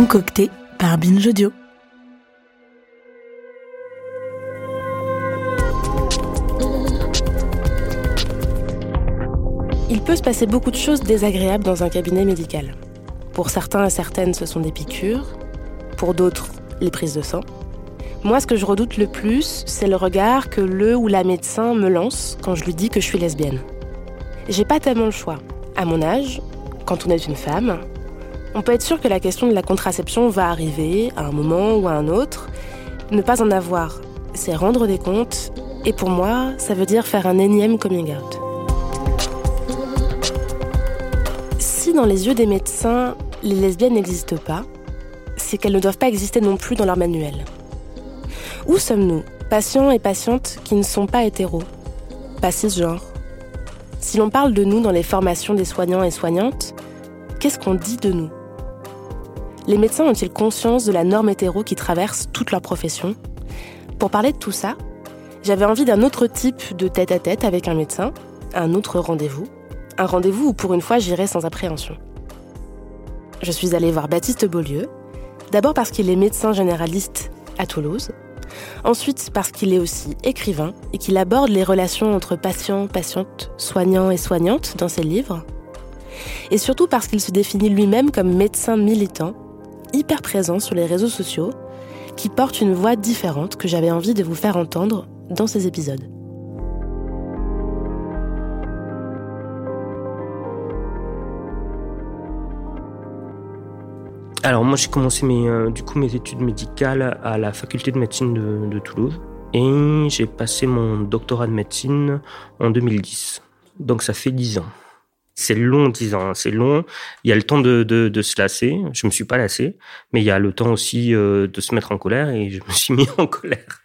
Concocté par Binge Audio. Il peut se passer beaucoup de choses désagréables dans un cabinet médical. Pour certains et certaines, ce sont des piqûres. Pour d'autres, les prises de sang. Moi, ce que je redoute le plus, c'est le regard que le ou la médecin me lance quand je lui dis que je suis lesbienne. J'ai pas tellement le choix. À mon âge, quand on est une femme, on peut être sûr que la question de la contraception va arriver à un moment ou à un autre. Ne pas en avoir, c'est rendre des comptes. Et pour moi, ça veut dire faire un énième coming out. Si dans les yeux des médecins, les lesbiennes n'existent pas, c'est qu'elles ne doivent pas exister non plus dans leur manuel. Où sommes-nous, patients et patientes qui ne sont pas hétéros, pas cisgenres? Si l'on parle de nous dans les formations des soignants et soignantes, qu'est-ce qu'on dit de nous? Les médecins ont-ils conscience de la norme hétéro qui traverse toute leur profession? Pour parler de tout ça, j'avais envie d'un autre type de tête-à-tête avec un médecin, un autre rendez-vous, un rendez-vous où pour une fois j'irai sans appréhension. Je suis allée voir Baptiste Beaulieu, d'abord parce qu'il est médecin généraliste à Toulouse, ensuite parce qu'il est aussi écrivain et qu'il aborde les relations entre patients, patientes, soignants et soignantes dans ses livres, et surtout parce qu'il se définit lui-même comme médecin militant, hyper présent sur les réseaux sociaux, qui porte une voix différente que j'avais envie de vous faire entendre dans ces épisodes. Alors moi j'ai commencé mes, euh, études médicales à la faculté de médecine de, de Toulouse et j'ai passé mon doctorat de médecine en 2010. Donc ça fait 10 ans. C'est long 10 ans, hein, c'est long. Il y a le temps de, de, se lasser, je me suis pas lassé, mais il y a le temps aussi euh, de se mettre en colère et je me suis mis en colère.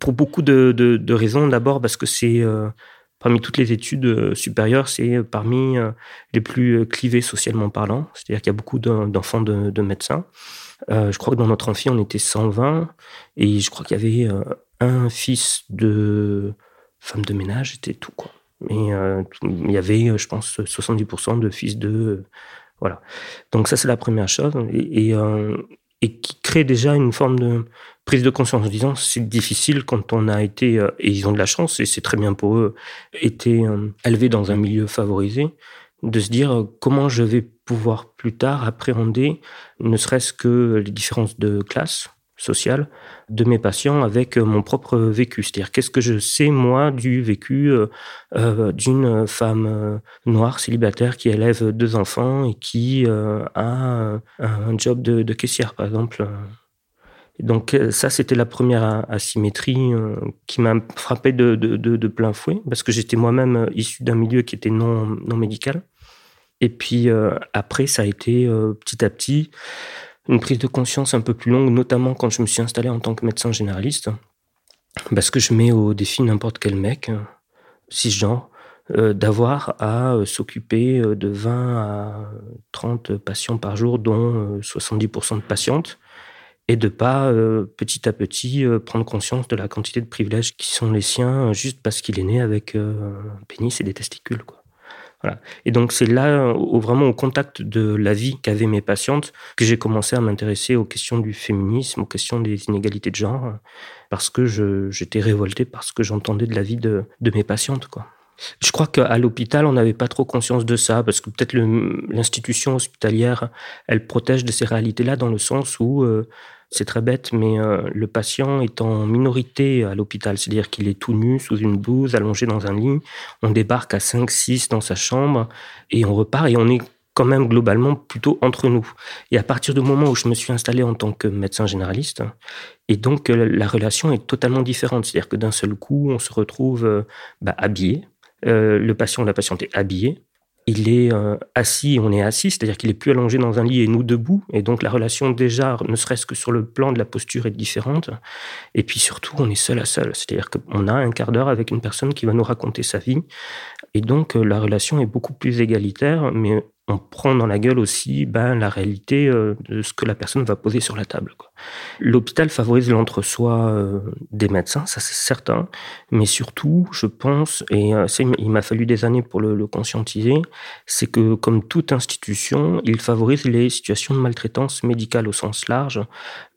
Pour beaucoup de, de raisons. D'abord parce que c'est... Euh, parmi toutes les études euh, supérieures, c'est parmi les plus clivées socialement parlant. C'est-à-dire qu'il y a beaucoup d'enfants de, médecins. je crois que dans notre amphi, on était 120 et je crois qu'il y avait un fils de femme de ménage, c'était tout quoi. Mais il y avait, je pense, 70% de fils de voilà. Donc ça c'est la première chose et, et qui crée déjà une forme de prise de conscience en disant c'est difficile quand on a été, euh, et ils ont de la chance, et c'est très bien pour eux, été euh, élevés dans un milieu favorisé, de se dire euh, comment je vais pouvoir plus tard appréhender ne serait-ce que les différences de classe sociale de mes patients avec mon propre vécu. C'est-à-dire qu'est-ce que je sais moi du vécu d'une femme noire célibataire qui élève deux enfants et qui a un job de, caissière par exemple donc euh, ça, c'était la première asymétrie euh, qui m'a frappé de, plein fouet, parce que j'étais moi-même euh, issu d'un milieu qui était non, non médical. Et puis après, ça a été petit à petit une prise de conscience un peu plus longue, notamment quand je me suis installé en tant que médecin généraliste, parce que je mets au défi n'importe quel mec, cisgenre, d'avoir à s'occuper de 20 à 30 patients par jour, dont 70% de patientes et de pas euh, petit à petit euh, prendre conscience de la quantité de privilèges qui sont les siens juste parce qu'il est né avec euh, un pénis et des testicules. Voilà. Et donc c'est là au, vraiment au contact de la vie qu'avaient mes patientes que j'ai commencé à m'intéresser aux questions du féminisme, aux questions des inégalités de genre parce que j'étais révolté par ce que j'entendais de la vie de, mes patientes quoi. Je crois qu'à l'hôpital, on n'avait pas trop conscience de ça, parce que peut-être l'institution hospitalière, elle protège de ces réalités-là dans le sens où c'est très bête, mais euh, le patient est en minorité à l'hôpital, c'est-à-dire qu'il est tout nu, sous une blouse, allongé dans un lit. On débarque à 5, 6 dans sa chambre et on repart et on est quand même globalement plutôt entre nous. Et à partir du moment où je me suis installé en tant que médecin généraliste, et donc euh, la relation est totalement différente. C'est-à-dire que d'un seul coup, on se retrouve euh, bah, habillé, le patient ou la patiente est habillé, il est euh, assis, on est assis, c'est-à-dire qu'il est plus allongé dans un lit et nous debout, et donc la relation déjà, ne serait-ce que sur le plan de la posture, est différente. Et puis surtout, on est seul à seul, c'est-à-dire qu'on a un quart d'heure avec une personne qui va nous raconter sa vie, et donc euh, la relation est beaucoup plus égalitaire, mais on prend dans la gueule aussi ben, la réalité euh, de ce que la personne va poser sur la table. L'hôpital favorise l'entre-soi euh, des médecins, ça c'est certain, mais surtout, je pense, et euh, il m'a fallu des années pour le, conscientiser, c'est que comme toute institution, il favorise les situations de maltraitance médicale au sens large,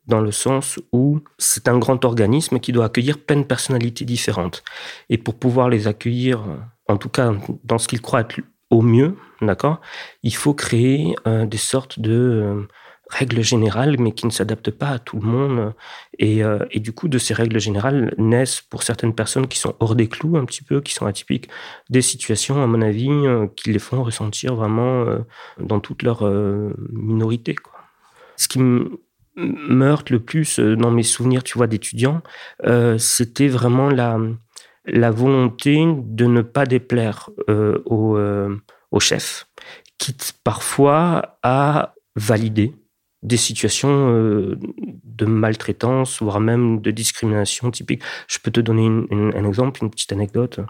dans le sens où c'est un grand organisme qui doit accueillir plein de personnalités différentes. Et pour pouvoir les accueillir, en tout cas dans ce qu'il croit être au mieux, d'accord Il faut créer euh, des sortes de euh, règles générales, mais qui ne s'adaptent pas à tout le monde. Et, euh, et, du coup, de ces règles générales naissent pour certaines personnes qui sont hors des clous un petit peu, qui sont atypiques, des situations, à mon avis, qui les font ressentir vraiment dans toute leur minorité. Quoi. Ce qui me meurte le plus dans mes souvenirs, tu vois, d'étudiants, c'était vraiment la la volonté de ne pas déplaire euh, au, euh, au, chef, quitte parfois à valider des situations euh, de maltraitance, voire même de discrimination typique. Je peux te donner un exemple, une petite anecdote.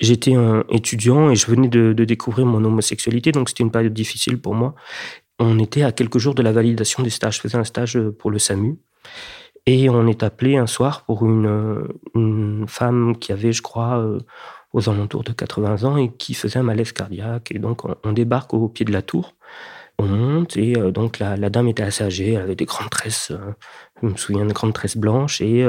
J'étais un étudiant et je venais de, de découvrir mon homosexualité, donc c'était une période difficile pour moi. On était à quelques jours de la validation des stages. Je faisais un stage pour le SAMU. Et on est appelé un soir pour une, une femme qui avait, je crois, euh, aux alentours de 80 ans et qui faisait un malaise cardiaque. Et donc, on, débarque au pied de la tour. On monte et euh, donc la, dame était assez âgée, elle avait des grandes tresses, euh, je me souviens de grandes tresses blanches et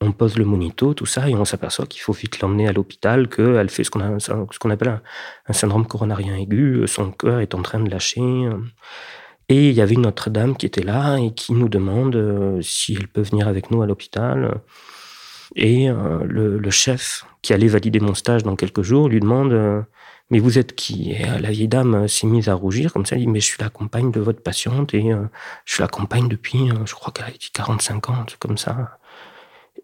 on pose le monito, tout ça, et on s'aperçoit qu'il faut vite l'emmener à l'hôpital, qu'elle fait ce qu'on qu'on appelle un, un, syndrome coronarien aigu, son cœur est en train de lâcher. Et il y avait une autre dame qui était là et qui nous demande euh, si elle peut venir avec nous à l'hôpital. Et euh, le, chef, qui allait valider mon stage dans quelques jours, lui demande euh, Mais vous êtes qui? Et la vieille dame s'est mise à rougir, comme ça, elle dit Mais je suis la compagne de votre patiente et je suis la compagne depuis, je crois qu'elle a dit 45 ans, comme ça.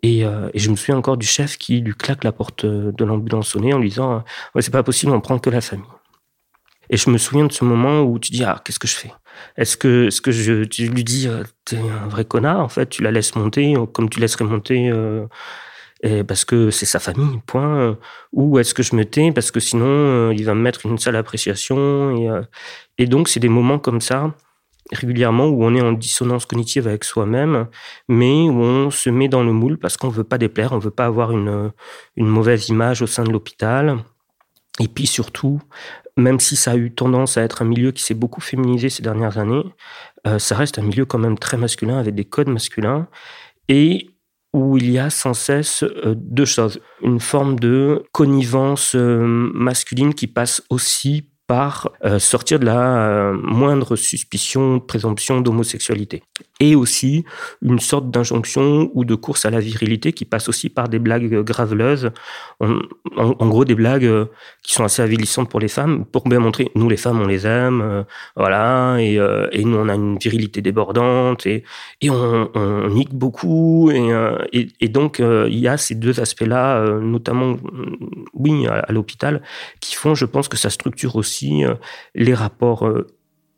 Et, et, je me souviens encore du chef qui lui claque la porte de l'ambulance sonnée en lui disant C'est pas possible, on prend que la famille. Et je me souviens de ce moment où tu dis Ah, qu'est-ce que je fais? Est-ce que, est-ce que je, lui dis, euh, t'es un vrai connard, en fait, tu la laisses monter comme tu laisserais monter euh, parce que c'est sa famille, point. Ou est-ce que je me tais parce que sinon, euh, il va me mettre une sale appréciation. Et, et donc, c'est des moments comme ça, régulièrement, où on est en dissonance cognitive avec soi-même, mais où on se met dans le moule parce qu'on veut pas déplaire, on veut pas avoir une, une mauvaise image au sein de l'hôpital. Et puis surtout, même si ça a eu tendance à être un milieu qui s'est beaucoup féminisé ces dernières années, euh, ça reste un milieu quand même très masculin, avec des codes masculins, et où il y a sans cesse euh, deux choses. Une forme de connivence euh, masculine qui passe aussi par sortir de la moindre suspicion, présomption d'homosexualité. Et aussi une sorte d'injonction ou de course à la virilité qui passe aussi par des blagues graveleuses, en, gros des blagues euh, qui sont assez avilissantes pour les femmes, pour bien montrer, nous les femmes on les aime, voilà, et, et, nous on a une virilité débordante, et, on, on nique beaucoup, et, donc il y a ces deux aspects-là, notamment, oui, à, l'hôpital, qui font, je pense, que ça structure aussi euh, les rapports euh,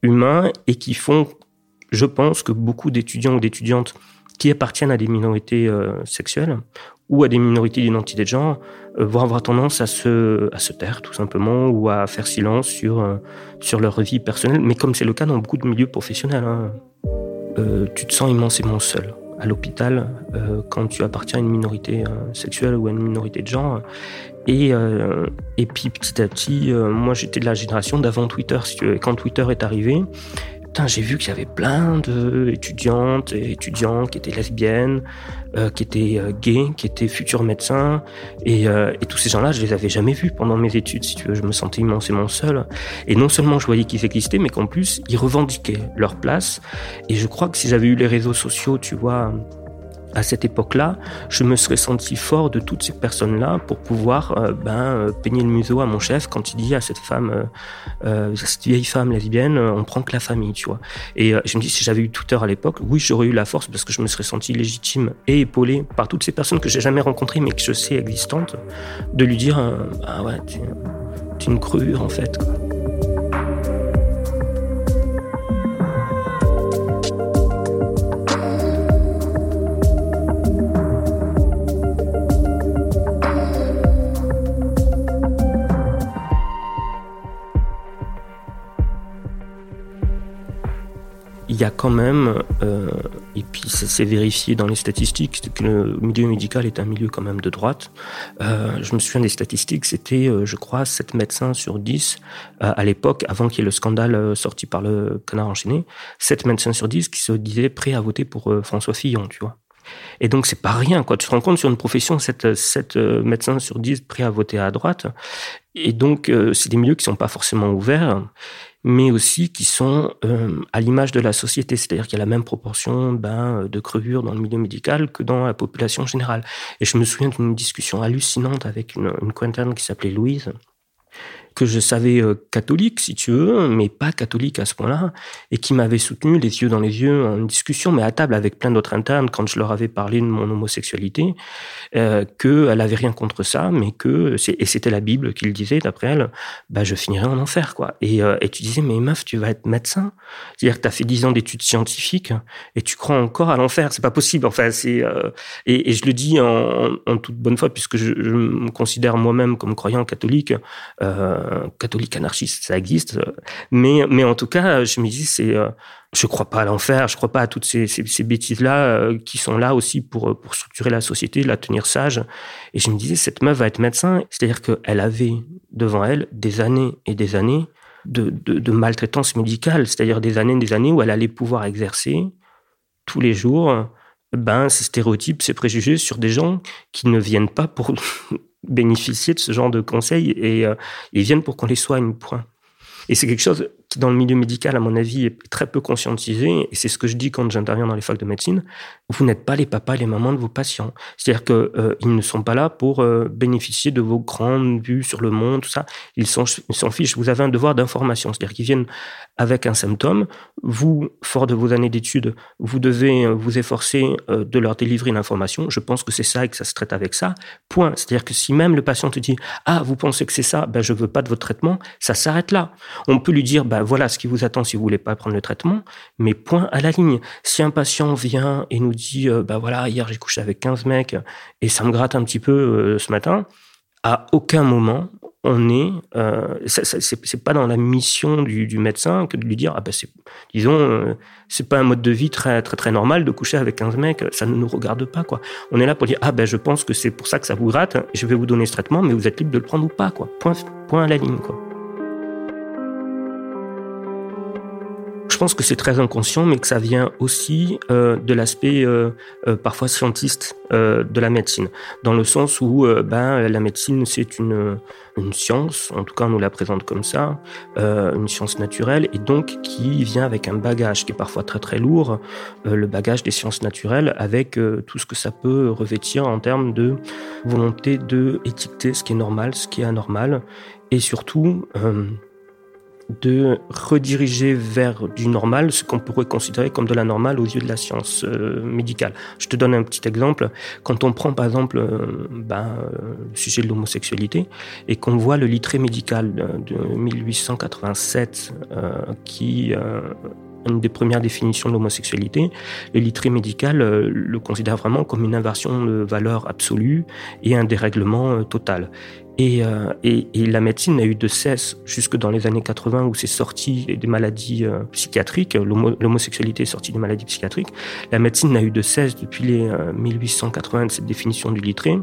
humains et qui font, je pense, que beaucoup d'étudiants ou d'étudiantes qui appartiennent à des minorités euh, sexuelles ou à des minorités d'identité de genre vont avoir tendance à se, à se taire tout simplement ou à faire silence sur, sur leur vie personnelle. Mais comme c'est le cas dans beaucoup de milieux professionnels, hein, tu te sens immensément seul à l'hôpital quand tu appartiens à une minorité sexuelle ou à une minorité de genre. Et, euh, et puis petit à petit, euh, moi j'étais de la génération d'avant Twitter. Et quand Twitter est arrivé, j'ai vu qu'il y avait plein d'étudiantes et étudiants qui étaient lesbiennes, euh, qui étaient euh, gays, qui étaient futurs médecins. Et, euh, et tous ces gens-là, je les avais jamais vus pendant mes études, si tu veux. Je me sentais immensément seul. Et non seulement je voyais qu'ils existaient, mais qu'en plus, ils revendiquaient leur place. Et je crois que si j'avais eu les réseaux sociaux, tu vois, à cette époque-là, je me serais senti fort de toutes ces personnes-là pour pouvoir euh, ben, euh, peigner le museau à mon chef quand il dit à cette femme, euh, cette vieille femme lesbienne, on prend que la famille, tu vois. Et je me dis, si j'avais eu Twitter à l'époque, oui, j'aurais eu la force parce que je me serais senti légitime et épaulé par toutes ces personnes que j'ai jamais rencontrées mais que je sais existantes, de lui dire, ah ouais, tu es une crure en fait. il y a quand même, euh, et puis c'est vérifié dans les statistiques, que le milieu médical est un milieu quand même de droite. Euh, je me souviens des statistiques, c'était, euh, je crois, 7 médecins sur 10 à l'époque, avant qu'il y ait le scandale sorti par le canard enchaîné, 7 médecins sur 10 qui se disaient prêts à voter pour François Fillon, tu vois. Et donc c'est pas rien, quoi. Tu te rends compte sur une profession, 7, 7 médecins sur 10 prêts à voter à droite. Et donc c'est des milieux qui sont pas forcément ouverts mais aussi qui sont euh, à l'image de la société, c'est-à-dire qu'il y a la même proportion ben, de crevures dans le milieu médical que dans la population générale. Et je me souviens d'une discussion hallucinante avec une, une qui s'appelait Louise, que je savais euh, catholique, si tu veux, mais pas catholique à ce point-là, et qui m'avait soutenu les yeux dans les yeux en discussion, mais à table avec plein d'autres internes, quand je leur avais parlé de mon homosexualité, euh, qu'elle avait rien contre ça, mais que, et c'était la Bible qui le disait, d'après elle, bah, je finirais en enfer, quoi. Et, euh, et tu disais, mais meuf, tu vas être médecin. C'est-à-dire que tu as fait dix ans d'études scientifiques, et tu crois encore à l'enfer. C'est pas possible. Enfin, c'est, et, je le dis en, toute bonne foi, puisque je, me considère moi-même comme croyant catholique, catholique anarchiste, ça existe. Mais, mais en tout cas, je me dis, c'est, euh, je crois pas à l'enfer, je crois pas à toutes ces, ces, bêtises-là euh, qui sont là aussi pour, pour structurer la société, la tenir sage. Et je me disais, cette meuf va être médecin. C'est-à-dire qu'elle avait devant elle des années et des années de, de, de maltraitance médicale, c'est-à-dire des années et des années où elle allait pouvoir exercer tous les jours ben, ces stéréotypes, ces préjugés sur des gens qui ne viennent pas pour bénéficier de ce genre de conseils et euh, ils viennent pour qu'on les soigne, point. Et c'est quelque chose dans le milieu médical, à mon avis, est très peu conscientisé. Et c'est ce que je dis quand j'interviens dans les facs de médecine. Vous n'êtes pas les papas et les mamans de vos patients. C'est-à-dire qu'ils euh, ne sont pas là pour euh, bénéficier de vos grandes vues sur le monde, tout ça. Ils s'en fichent. Vous avez un devoir d'information. C'est-à-dire qu'ils viennent avec un symptôme. Vous, fort de vos années d'études, vous devez euh, vous efforcer de leur délivrer une information. Je pense que c'est ça et que ça se traite avec ça. Point. C'est-à-dire que si même le patient te dit Ah, vous pensez que c'est ça, ben, je veux pas de votre traitement, ça s'arrête là. On peut lui dire ben, voilà ce qui vous attend si vous voulez pas prendre le traitement, mais point à la ligne. Si un patient vient et nous dit ben voilà, hier j'ai couché avec 15 mecs et ça me gratte un petit peu euh, ce matin, à aucun moment on est, euh, c'est pas dans la mission du, médecin que de lui dire, ah ben disons, euh, c'est pas un mode de vie très très très normal de coucher avec 15 mecs, ça ne nous regarde pas quoi. On est là pour dire, ah ben je pense que c'est pour ça que ça vous gratte, je vais vous donner ce traitement, mais vous êtes libre de le prendre ou pas quoi. Point, point à la ligne quoi. Je pense que c'est très inconscient, mais que ça vient aussi euh, de l'aspect euh, euh, parfois scientiste de la médecine, dans le sens où ben, la médecine c'est une, science, en tout cas on nous la présente comme ça, une science naturelle, et donc qui vient avec un bagage qui est parfois très très lourd, le bagage des sciences naturelles, avec tout ce que ça peut revêtir en termes de volonté de étiqueter ce qui est normal, ce qui est anormal, et surtout de rediriger vers du normal ce qu'on pourrait considérer comme de la normale aux yeux de la science euh, médicale. Je te donne un petit exemple. Quand on prend par exemple euh, ben, euh, le sujet de l'homosexualité et qu'on voit le littré médical de 1887 qui une des premières définitions de l'homosexualité, le littré médical le considère vraiment comme une inversion de valeur absolue et un dérèglement total. Euh, et, et, la médecine n'a eu de cesse, jusque dans les années 80 où c'est sorti des maladies euh, psychiatriques, l'homosexualité est sortie des maladies psychiatriques, la médecine n'a eu de cesse depuis les 1880 euh, de cette définition du littré,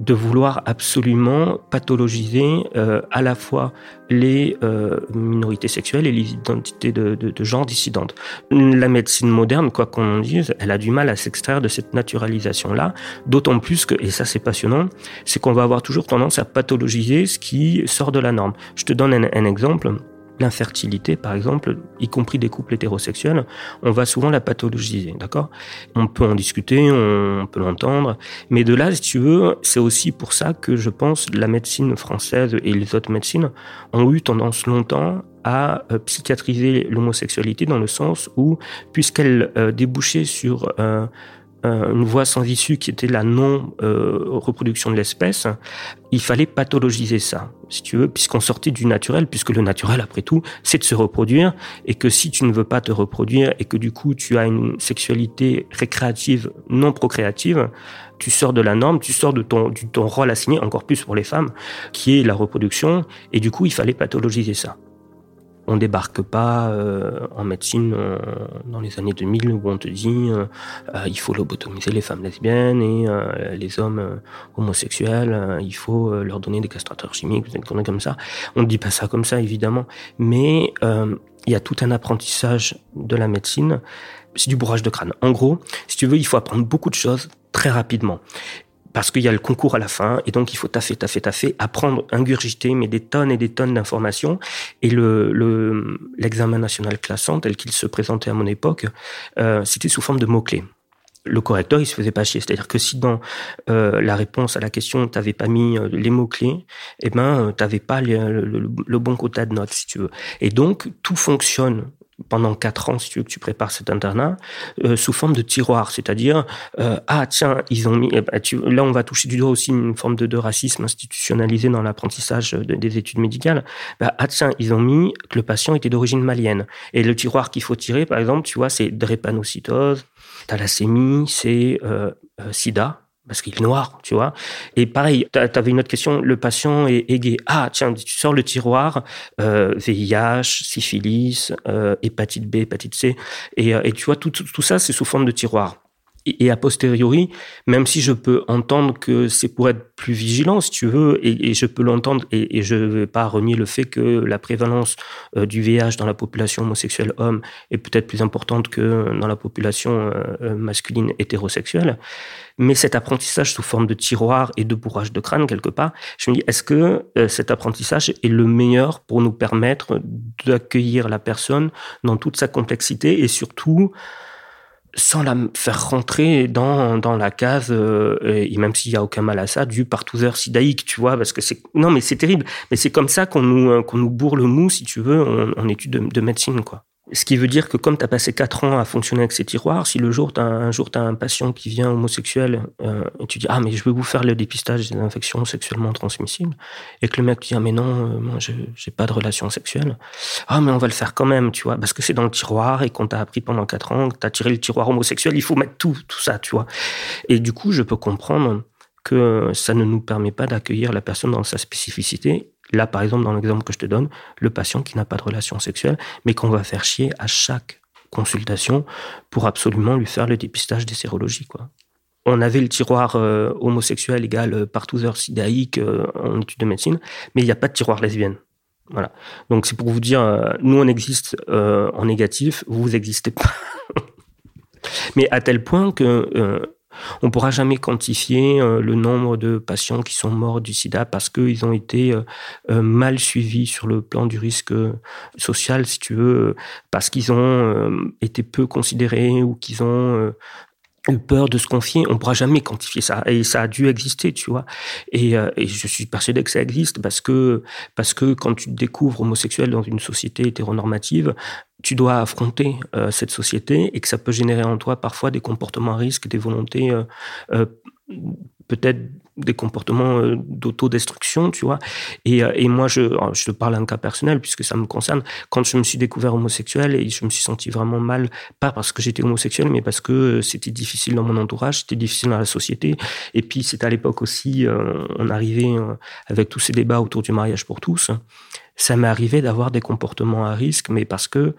de vouloir absolument pathologiser euh, à la fois les euh, minorités sexuelles et les identités de, de, genre dissidentes. La médecine moderne, quoi qu'on en dise, elle a du mal à s'extraire de cette naturalisation-là, d'autant plus que, et ça c'est passionnant, c'est qu'on va avoir toujours tendance à pathologiser ce qui sort de la norme. Je te donne un exemple l'infertilité, par exemple, y compris des couples hétérosexuels, on va souvent la pathologiser, d'accord? On peut en discuter, on peut l'entendre, mais de là, si tu veux, c'est aussi pour ça que je pense la médecine française et les autres médecines ont eu tendance longtemps à euh, psychiatriser l'homosexualité dans le sens où, puisqu'elle euh, débouchait sur euh, une voie sans issue qui était la non-reproduction de l'espèce, il fallait pathologiser ça, si tu veux, puisqu'on sortait du naturel, puisque le naturel, après tout, c'est de se reproduire, et que si tu ne veux pas te reproduire, et que du coup tu as une sexualité récréative, non procréative, tu sors de la norme, tu sors de ton, de ton rôle assigné, encore plus pour les femmes, qui est la reproduction, et du coup il fallait pathologiser ça on débarque pas euh, en médecine euh, dans les années 2000 où on te dit euh, il faut lobotomiser les femmes lesbiennes et les hommes homosexuels, il faut leur donner des castrateurs chimiques, des comme ça. On ne dit pas ça comme ça évidemment, mais il y a tout un apprentissage de la médecine. C'est du bourrage de crâne. En gros, si tu veux, il faut apprendre beaucoup de choses très rapidement parce qu'il y a le concours à la fin, et donc il faut taffer, taffer, taffer, apprendre, ingurgiter, mais des tonnes et des tonnes d'informations. Et le l'examen national classant, tel qu'il se présentait à mon époque, euh, c'était sous forme de mots-clés. Le correcteur, il se faisait pas chier. C'est-à-dire que si dans euh, la réponse à la question, tu n'avais pas mis euh, les mots-clés, eh ben, tu n'avais pas le, le, bon quota de notes, si tu veux. Et donc, tout fonctionne pendant quatre ans, si tu veux que tu prépares cet internat, euh, sous forme de tiroir, c'est-à-dire euh, ah tiens ils ont mis eh ben, là on va toucher du doigt aussi une forme de, de racisme institutionnalisé dans l'apprentissage des études médicales. Bah, ah tiens ils ont mis que le patient était d'origine malienne. Et le tiroir qu'il faut tirer par exemple tu vois c'est drépanocytose, thalassémie, c'est euh, euh SIDA parce qu'il est noir, tu vois. Et pareil, tu avais une autre question, le patient est, gay. Ah, tiens, tu sors le tiroir, euh, VIH, syphilis, euh, hépatite B, hépatite C, et, euh, et tu vois, tout, tout, ça, c'est sous forme de tiroir. Et, a posteriori, même si je peux entendre que c'est pour être plus vigilant, si tu veux, et, je peux l'entendre, et, je ne vais pas renier le fait que la prévalence euh, du VIH dans la population homosexuelle homme est peut-être plus importante que dans la population masculine hétérosexuelle, mais cet apprentissage sous forme de tiroir et de bourrage de crâne quelque part, je me dis, est-ce que euh, cet apprentissage est le meilleur pour nous permettre d'accueillir la personne dans toute sa complexité et surtout sans la faire rentrer dans, dans la case, euh, et même s'il y a aucun mal à ça, du partouzeur sidaïque, tu vois, parce que c'est, non, mais c'est terrible. Mais c'est comme ça qu'on nous, euh, qu'on nous bourre le mou, si tu veux, en, en études de, de médecine, quoi. Ce qui veut dire que comme tu as passé quatre ans à fonctionner avec ces tiroirs, si le jour, as, un jour tu as un patient qui vient homosexuel euh, et tu dis ah mais je veux vous faire le dépistage des infections sexuellement transmissibles et que le mec dit ah mais non euh, moi je j'ai pas de relation sexuelle. Ah mais on va le faire quand même tu vois parce que c'est dans le tiroir et qu'on t'a appris pendant quatre ans que t'as tiré le tiroir homosexuel il faut mettre tout tout ça tu vois. Et du coup je peux comprendre que ça ne nous permet pas d'accueillir la personne dans sa spécificité Là, par exemple, dans l'exemple que je te donne, le patient qui n'a pas de relation sexuelle, mais qu'on va faire chier à chaque consultation pour absolument lui faire le dépistage des sérologies. Quoi. On avait le tiroir euh, homosexuel égal euh, partouzeur sidaïque euh, en études de médecine, mais il n'y a pas de tiroir lesbienne. Voilà. Donc c'est pour vous dire, nous on existe en négatif, vous n'existez pas. mais à tel point que on ne pourra jamais quantifier euh, le nombre de patients qui sont morts du sida parce qu'ils ont été euh, euh, mal suivis sur le plan du risque social, si tu veux, parce qu'ils ont été peu considérés ou qu'ils ont eu peur de se confier, on pourra jamais quantifier ça. Et ça a dû exister, tu vois. Et, et, je suis persuadé que ça existe parce que, parce que quand tu te découvres homosexuel dans une société hétéronormative, tu dois affronter euh, cette société et que ça peut générer en toi parfois des comportements à risque, des volontés, euh, euh, peut-être des comportements d'autodestruction, tu vois. Et, et moi, je, je te parle d'un cas personnel puisque ça me concerne. Quand je me suis découvert homosexuel et je me suis senti vraiment mal, pas parce que j'étais homosexuel, mais parce que c'était difficile dans mon entourage, c'était difficile dans la société. Et puis, c'était à l'époque aussi, on arrivait avec tous ces débats autour du mariage pour tous ça m'est arrivé d'avoir des comportements à risque, mais parce que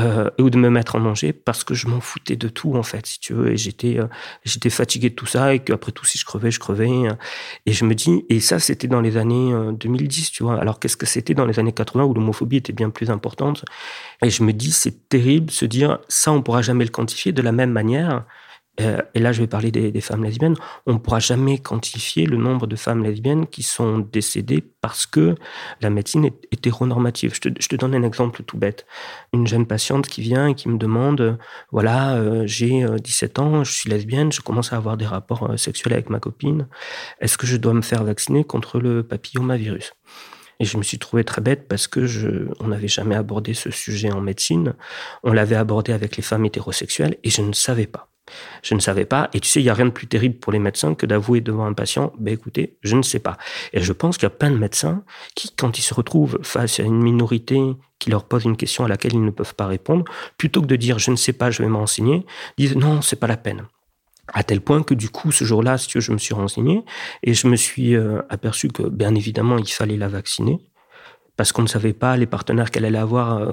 euh, ou de me mettre en danger parce que je m'en foutais de tout en fait, si tu veux, et j'étais euh, j'étais fatigué de tout ça et qu'après tout si je crevais, je crevais. Et je me dis et ça c'était dans les années 2010, euh, tu vois. Alors qu'est-ce que c'était dans les années 80 où l'homophobie était bien plus importante? Et je me dis c'est terrible se dire ça on pourra jamais le quantifier de la même manière euh, et là je vais parler des, femmes lesbiennes, on ne pourra jamais quantifier le nombre de femmes lesbiennes qui sont décédées parce que la médecine est hétéronormative. Je te, donne un exemple tout bête. Une jeune patiente qui vient et qui me demande, voilà, euh, j'ai 17 ans, je suis lesbienne, je commence à avoir des rapports sexuels avec ma copine, est-ce que je dois me faire vacciner contre le papillomavirus? Et je me suis trouvé très bête parce que je, on n'avait jamais abordé ce sujet en médecine. On l'avait abordé avec les femmes hétérosexuelles et je ne savais pas. Je ne savais pas. Et tu sais, il y a rien de plus terrible pour les médecins que d'avouer devant un patient, ben écoutez, je ne sais pas. Et je pense qu'il y a plein de médecins qui, quand ils se retrouvent face à une minorité qui leur pose une question à laquelle ils ne peuvent pas répondre, plutôt que de dire je ne sais pas, je vais m'enseigner, disent non, c'est pas la peine. À tel point que du coup, ce jour-là, si tu veux, je me suis renseigné et je me suis euh, aperçu que, bien évidemment, il fallait la vacciner parce qu'on ne savait pas les partenaires qu'elle allait avoir, euh,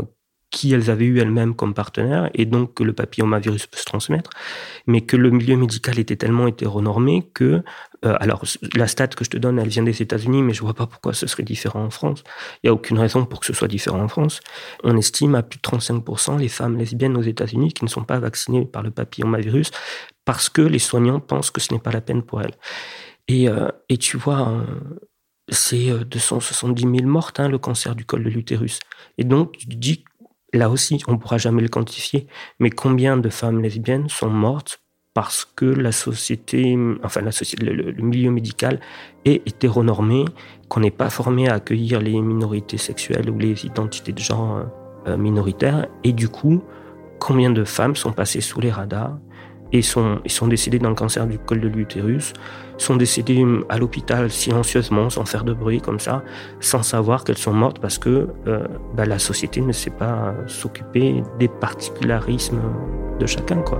qui elles avaient eu elles-mêmes comme partenaires, et donc que le papillomavirus peut se transmettre, mais que le milieu médical était tellement hétéronormé que, euh, alors la stat que je te donne, elle vient des États-Unis, mais je vois pas pourquoi ce serait différent en France. Il y a aucune raison pour que ce soit différent en France. On estime à plus de 35% les femmes lesbiennes aux États-Unis qui ne sont pas vaccinées par le papillomavirus parce que les soignants pensent que ce n'est pas la peine pour elles. Et, euh, et tu vois, euh, c'est 270 000 mortes, hein, le cancer du col de l'utérus. Et donc, tu dis, là aussi, on ne pourra jamais le quantifier, mais combien de femmes lesbiennes sont mortes parce que la société, enfin société, le, milieu médical est hétéronormé, qu'on n'est pas formé à accueillir les minorités sexuelles ou les identités de genre euh, minoritaires, et du coup, combien de femmes sont passées sous les radars et sont, ils sont décédés d'un cancer du col de l'utérus, sont décédés à l'hôpital silencieusement, sans faire de bruit comme ça, sans savoir qu'elles sont mortes parce que euh, bah, la société ne sait pas s'occuper des particularismes de chacun. quoi.